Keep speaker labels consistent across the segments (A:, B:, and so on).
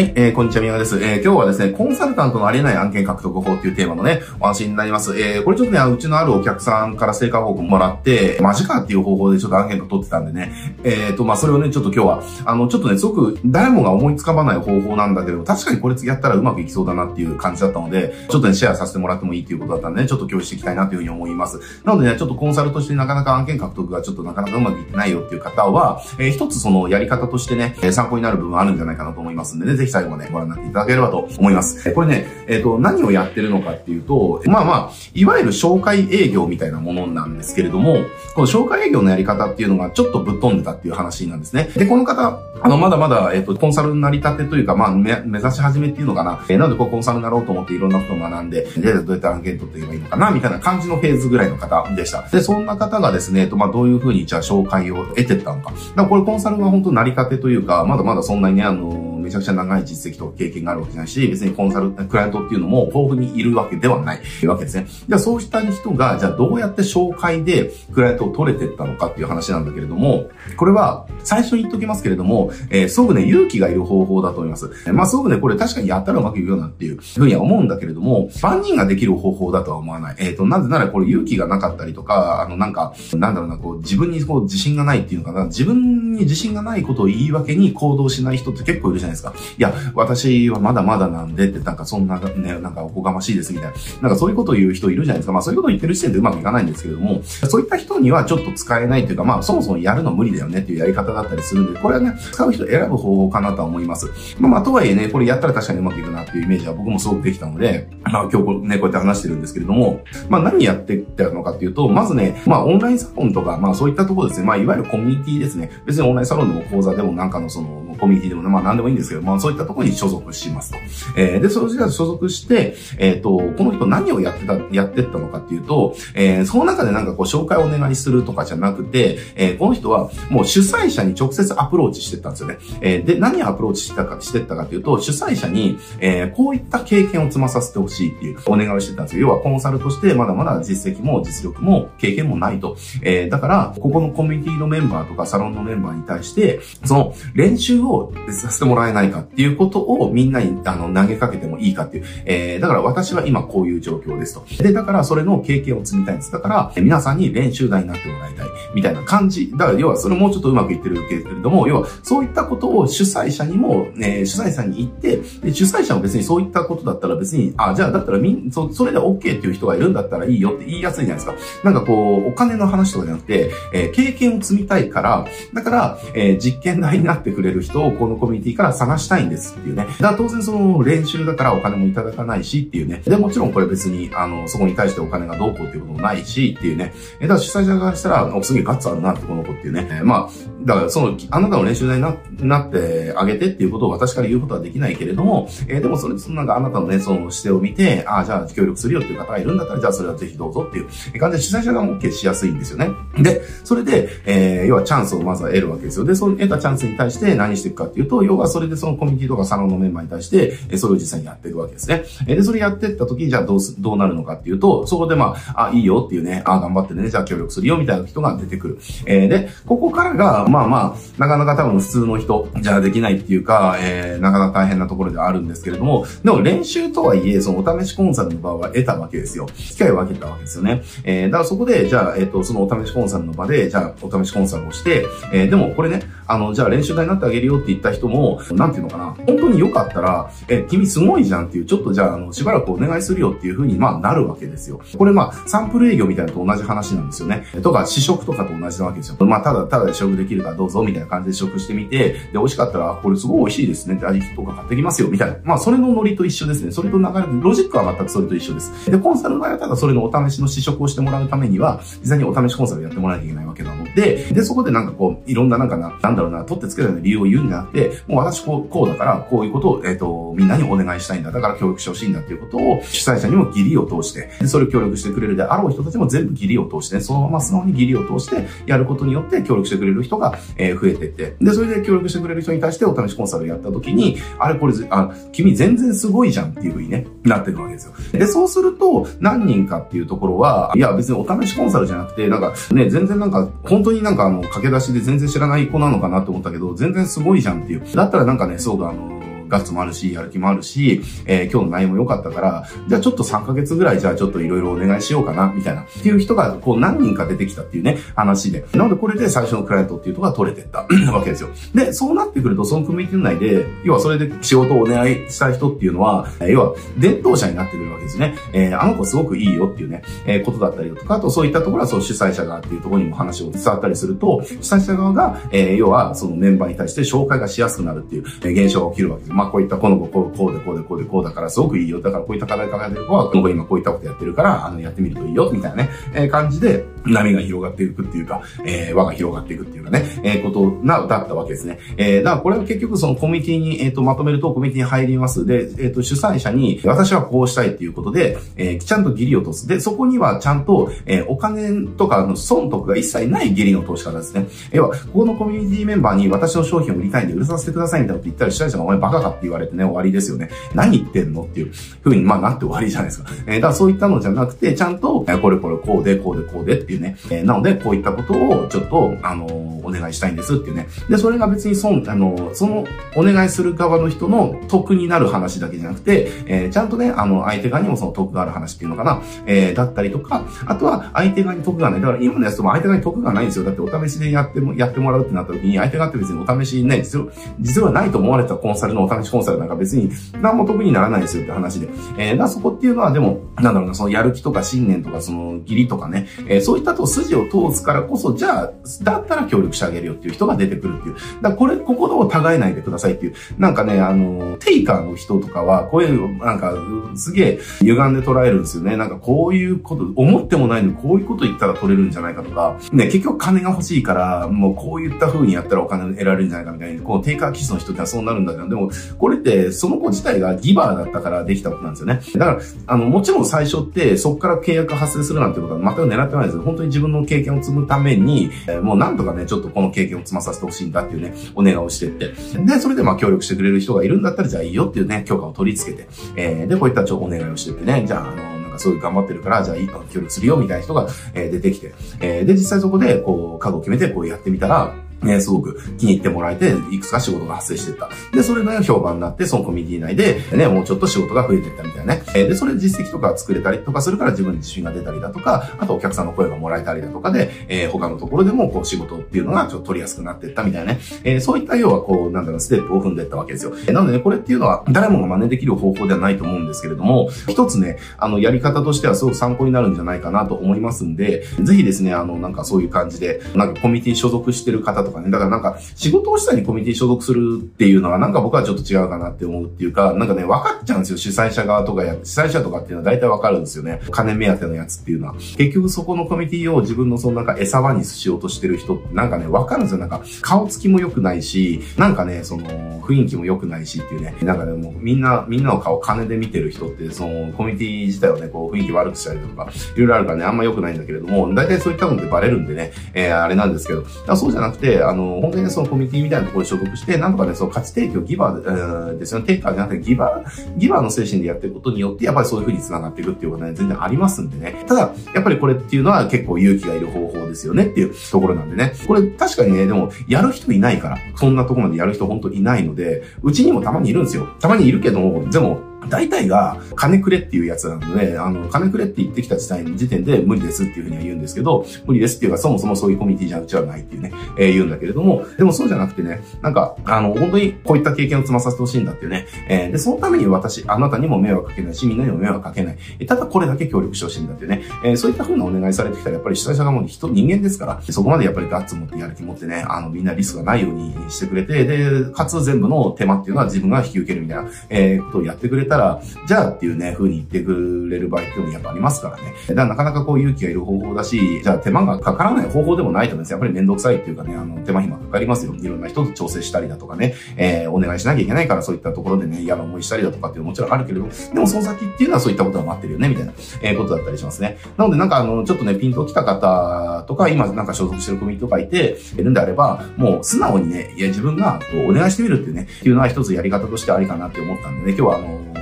A: はい、えー、こんにちは、宮川です。えー、今日はですね、コンサルタントのありえない案件獲得法っていうテーマのね、お話になります。えー、これちょっとね、うちのあるお客さんから成果報告もらって、マジかっていう方法でちょっと案件を取ってたんでね、えーと、まあ、それをね、ちょっと今日は、あの、ちょっとね、すごく誰もが思いつかまない方法なんだけど、確かにこれやったらうまくいきそうだなっていう感じだったので、ちょっとね、シェアさせてもらってもいいっていうことだったんでね、ちょっと共有していきたいなというふうに思います。なのでね、ちょっとコンサルとしてなかなか案件獲得がちょっとなかなかうまくいってないよっていう方は、えー、一つそのやり方としてね、参考になる部分あるんじゃないかなと思いますんでね、ぜひ最後までご覧になっていただければと思います。これね、えっ、ー、と、何をやってるのかっていうと、まあまあ、いわゆる紹介営業みたいなものなんですけれども、この紹介営業のやり方っていうのがちょっとぶっ飛んでたっていう話なんですね。で、この方、あの、まだまだ、えっ、ー、と、コンサルになり立てというか、まあ、目指し始めっていうのかな。えー、なので、こう、コンサルになろうと思っていろんなことを学んで、で、どうやって案件取っていけばいいのかな、みたいな感じのフェーズぐらいの方でした。で、そんな方がですね、えっと、まあ、どういうふうに、じゃあ、紹介を得てったのか。だからこれ、コンサルが本当成り立てというか、まだまだそんなにね、あの、めちゃくちゃ長い実績と経験があるわけじゃないし、別にコンサル、クライアントっていうのも豊富にいるわけではないわけですね。じゃあそうした人が、じゃあどうやって紹介でクライアントを取れてったのかっていう話なんだけれども、これは最初に言っときますけれども、えー、すごくね、勇気がいる方法だと思います。まあすごくね、これ確かにやったらうまくいくよなっていうふうには思うんだけれども、万人ができる方法だとは思わない。えっ、ー、と、なぜならこれ勇気がなかったりとか、あのなんか、なんだろうな、こう自分にこう自信がないっていうのかな、自分に自信がないことを言い訳に行動しない人って結構いるじゃないですか。いや、私はまだまだなんでって、なんかそんなね、なんかおこがましいですみたいな。なんかそういうことを言う人いるじゃないですか。まあそういうことを言ってる時点でうまくいかないんですけれども、そういった人にはちょっと使えないというか、まあそもそもやるの無理だよねっていうやり方だったりするんで、これはね、使う人選ぶ方法かなとは思います。まあまあとはいえね、これやったら確かにうまくいくなっていうイメージは僕もすごくできたので、まあ今日ね、こうやって話してるんですけれども、まあ何やってたのかっていうと、まずね、まあオンラインサロンとか、まあそういったところですね、まあいわゆるコミュニティですね。別にオンラインサロンでも講座でもなんかのそのコミュニティでもね、まあ何でもいいんですけど、まあそういったところに所属しますと。えー、で、それが所属して、えっ、ー、と、この人何をやってた、やってったのかっていうと、えー、その中でなんかこう紹介をお願いするとかじゃなくて、えー、この人はもう主催者に直接アプローチしてったんですよね。えー、で、何をアプローチしたか、してったかっていうと、主催者に、えー、こういった経験を積まさせてほしいっていうお願いをしてたんですよ。要はコンサルとしてまだまだ実績も実力も経験もないと。えー、だから、ここのコミュニティのメンバーとかサロンのメンバーに対して、その練習をさせてもらえないかっていうことをみんなにあの投げかけてもいいかっていう。えー、だから私は今こういう状況ですと。で、だからそれの経験を積みたいんです。だから、皆さんに練習台になってもらいたい。みたいな感じ。だから要はそれもうちょっとうまくいってるけれども、要はそういったことを主催者にも、ね、主催者に言って、で主催者も別にそういったことだったら別に、あ、じゃあだったらみん、そ、それで OK っていう人がいるんだったらいいよって言いやすいじゃないですか。なんかこう、お金の話とかじゃなくて、えー、経験を積みたいから、だから、えー、実験台になってくれる人をこのコミュニティから探したいんですっていうね。だから当然その練習だからお金もいただかないしっていうね。で、もちろんこれ別に、あの、そこに対してお金がどうこうっていうこともないしっていうね。え、だから主催者側したら、お、すげえガッツあるなってこの子っていうね。えー、まあ、だからその、あなたの練習台にななってあげてっていうことを私から言うことはできないけれども、えー、でもそれ、そのなんかあなたのね、その姿勢を見て、ああ、じゃあ協力するよっていう方がいるんだったら、じゃあそれはぜひどうぞっていう感じで主催者が OK しやすいんですよね。で、それで、えー、要はチャンスをまずは得るわけですよ。で、その得たチャンスに対して何していくかっていうと、要はそれでそのコミュニティとかサロンのメンバーに対して、えそれを実際にやっていくわけですね。えで、それやっていった時に、じゃあどうす、どうなるのかっていうと、そこでまあ、あ、いいよっていうね、あ、頑張ってね、じゃあ協力するよみたいな人が出てくる。えー、で、ここからが、まあまあ、なかなか多分普通の人じゃできないっていうか、えー、なかなか大変なところではあるんですけれども、でも練習とはいえ、そのお試しコンサルの場は得たわけですよ。機会を分けたわけですよね。えー、だからそこで、じゃあ、えっ、ー、と、そのお試しコンサルの場で、じゃあ、お試しコンサルをして、えー、でもこれね、あの、じゃあ練習台になってあげるよって言った人も、なんていうのかな、本当に良かったら、え、君すごいじゃんっていう、ちょっとじゃあ、あの、しばらくお願いするよっていう風に、まあ、なるわけですよ。これまあ、サンプル営業みたいなと同じ話なんですよね。とか、試食とかと同じなわけですよ。まあ、ただ、ただで試食できるからどうぞ、みたいな感じで試食してみて、で、美味しかったら、これすごい美味しいですねって味とか買ってきますよ、みたいな。まあ、それのノリと一緒ですね。それと流れ、ロジックは全くそれと一緒です。で、コンサルの場合はただそれのお試しの試食をしてもらうためには、実際にお試しコンサルやってもらわなきゃいけないわけなので、で、そこでなんかこう、いろんななんかな、なんだろうな、取ってつけたような理由を言うんじゃなくて、もう私こう、こうだから、こういうことを、えっ、ー、と、みんなにお願いしたいんだ。だから協力してほしいんだっていうことを、主催者にも義理を通して、それを協力してくれるであろう人たちも全部義理を通して、そのまま素直に義理を通して、やることによって協力してくれる人が、えー、増えてって、で、それで協力してくれる人に対してお試しコンサルやった時に、あれこれ、あ、君全然すごいじゃんっていう風にね、なってるわけですよ。で、そうすると、何人かっていうところは、いや別にお試しコンサルじゃなくて、なんかね、全然なんか、本当になんかあの、駆け出しで全然知らない子なのかななと思ったけど、全然すごいじゃんっていう。だったらなんかね、そうだ、あの、ガッツもあるし、やる気もあるし、えー、今日の内容も良かったから、じゃあちょっと3ヶ月ぐらいじゃあちょっといろいろお願いしようかな、みたいな。っていう人が、こう何人か出てきたっていうね、話で。なのでこれで最初のクライアントっていうとこが取れてった わけですよ。で、そうなってくると、そのコミュニティ内で、要はそれで仕事をお願いしたい人っていうのは、要は伝統者になってくるわけですね。えー、あの子すごくいいよっていうね、えー、ことだったりとか、あとそういったところはそう主催者側っていうところにも話を伝わったりすると、主催者側が、えー、要はそのメンバーに対して紹介がしやすくなるっていう、え、現象が起きるわけです。まあこういったこの子こうこうでこうでこうでこうだからすごくいいよ。だからこういった課題抱えてる子は、この子今こういったことやってるから、あの、やってみるといいよ、みたいなね、えー、感じで波が広がっていくっていうか、えー、輪が広がっていくっていうかね、えー、ことな、だったわけですね。えー、だからこれは結局そのコミュニティに、えっ、ー、と、まとめるとコミュニティに入ります。で、えっ、ー、と、主催者に、私はこうしたいっていうことで、えー、ちゃんと義理を通す。で、そこにはちゃんと、えー、お金とかの損得が一切ない義理の通し方ですね。要は、ここのコミュニティメンバーに私の商品を売りたいんで売らさせてくださいみたいなこと言ったら主催者がお前バカかって言われてね、終わりですよね。何言ってんのっていう風に、まあなって終わりじゃないですか。えー、だからそういったのじゃなくて、ちゃんと、えー、これこれこうで、こうで、こうでっていうね。えー、なので、こういったことをちょっと、あのーお願いしたいんですっていうね。で、それが別に損、あの、そのお願いする側の人の得になる話だけじゃなくて、えー、ちゃんとね、あの、相手側にもその得がある話っていうのかな、えー、だったりとか、あとは相手側に得がない。だから今のやつとも相手側に得がないんですよ。だってお試しでやっても、やってもらうってなった時に、相手側って別にお試しね、実は、実はないと思われたコンサルのお試しコンサルなんか別に何も得にならないですよって話で。えー、だそこっていうのはでも、なんだろうな、そのやる気とか信念とかその義理とかね、えー、そういったと筋を通すからこそ、じゃあ、だったら協力してあげるよっていう人が出てくるっていう。だからこれ、ここを違えないでくださいっていう。なんかね、あの、テイカーの人とかは、こういう、なんか、すげえ歪んで捉えるんですよね。なんかこういうこと、思ってもないのにこういうこと言ったら取れるんじゃないかとか、ね、結局金が欲しいから、もうこういった風にやったらお金得られるんじゃないかみたいに、このテイカー記事の人ってはそうなるんだけど、でも、これってその子自体がギバーだったからできたことなんですよね。だから、あの、もちろん最初ってそこから契約発生するなんてことは全く狙ってないです本当に自分の経験を積むために、えもうなんとかね、ちょっとこの経験を積まさせてほしいんだっていうね、お願いをしてって。で、それでまあ協力してくれる人がいるんだったら、じゃあいいよっていうね、許可を取り付けて、えー、で、こういったちょお願いをしてってね、じゃあ、あの、なんかすごい頑張ってるから、じゃあいいか協力するよみたいな人が、えー、出てきて、えー、で、実際そこで、こう、覚悟を決めて、こうやってみたら、ね、すごく気に入ってもらえて、いくつか仕事が発生してった。で、それが評判になって、そのコミュニティ内で、ね、もうちょっと仕事が増えていったみたいなね。で、それで実績とか作れたりとかするから自分に自信が出たりだとか、あとお客さんの声がもらえたりだとかで、えー、他のところでもこう仕事っていうのがちょっと取りやすくなっていったみたいなね。えー、そういった要はこう、なんだろう、ステップを踏んでいったわけですよ。えー、なのでね、これっていうのは誰もが真似できる方法ではないと思うんですけれども、一つね、あの、やり方としてはすごく参考になるんじゃないかなと思いますんで、ぜひですね、あの、なんかそういう感じで、なんかコミュニティ所属してる方とかね、だからなんか仕事をしたにコミュニティ所属するっていうのはなんか僕はちょっと違うかなって思うっていうか、なんかね、分かっちゃうんですよ。主催者側とかや、主催者とかっていうのは大体分かるんですよね。金目当てのやつっていうのは。結局そこのコミュニティを自分のそのなんか餌場にしようとしてる人ってなんかね、分かるんですよ。なんか顔つきも良くないし、なんかね、その雰囲気も良くないしっていうね。なんかね、もうみんな、みんなの顔金で見てる人って、そのコミュニティ自体をね、こう雰囲気悪くしたりとか、いろいろあるからね、あんま良くないんだけれども、大体そういったのってバレるんでね、えー、あれなんですけど、そうじゃなくて、あの、本当にね、そのコミュニティみたいなところに所属して、なんとかね、その価値提供、ギバー、ですよね。テイカーじゃなくてギバー、ギバーの精神でやっていくことによって、やっぱりそういう風に繋がっていくっていうことはね、全然ありますんでね。ただ、やっぱりこれっていうのは結構勇気がいる方法ですよねっていうところなんでね。これ確かにね、でも、やる人いないから、そんなところまでやる人本当いないので、うちにもたまにいるんですよ。たまにいるけども、でも、大体が、金くれっていうやつなので、あの、金くれって言ってきた時点時点で無理ですっていうふうには言うんですけど、無理ですっていうか、そもそもそういうコミュニティじゃうちはないっていうね、えー、言うんだけれども、でもそうじゃなくてね、なんか、あの、本当にこういった経験を積まさせてほしいんだっていうね、えー、で、そのために私、あなたにも迷惑かけないし、みんなにも迷惑かけない。ただこれだけ協力してほしいんだっていうね、えー、そういったふうなお願いされてきたら、やっぱり主催者がもう人、人間ですから、そこまでやっぱりガッツ持ってやる気持ってね、あの、みんなリスクがないようにしてくれて、で、かつ全部の手間っていうのは自分が引き受けるみたいな、えー、ことをやってくれてたら、じゃあ、っていうね、風に言ってくれる場合っていうのもやっぱありますからね。だからなかなかこう勇気がいる方法だし、じゃあ手間がかからない方法でもないと思うんですやっぱりめんどくさいっていうかね、あの、手間暇かかりますよ。いろんな人と調整したりだとかね、えー、お願いしなきゃいけないからそういったところでね、嫌な思いしたりだとかっていうのももちろんあるけれど、でもその先っていうのはそういったことが待ってるよね、みたいな、えー、ことだったりしますね。なのでなんかあの、ちょっとね、ピンと来た方とか、今なんか所属してるコミュニティとかいて、いるんであれば、もう素直にね、いや自分がこうお願いしてみるっていうね、っていうのは一つやり方としてありかなって思ったんでね、今日はあの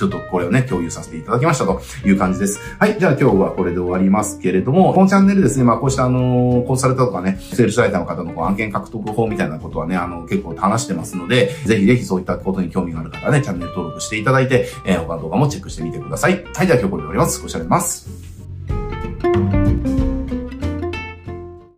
A: ちょっとこれをね、共有させていただきましたという感じです。はい。じゃあ今日はこれで終わりますけれども、このチャンネルですね、まあこうしたあの、コンサルタとかね、セールスライターの方のこう案件獲得法みたいなことはね、あの、結構話してますので、ぜひぜひそういったことに興味がある方はね、チャンネル登録していただいて、えー、他の動画もチェックしてみてください。はい。じゃあ今日これで終わります。ご視聴あります。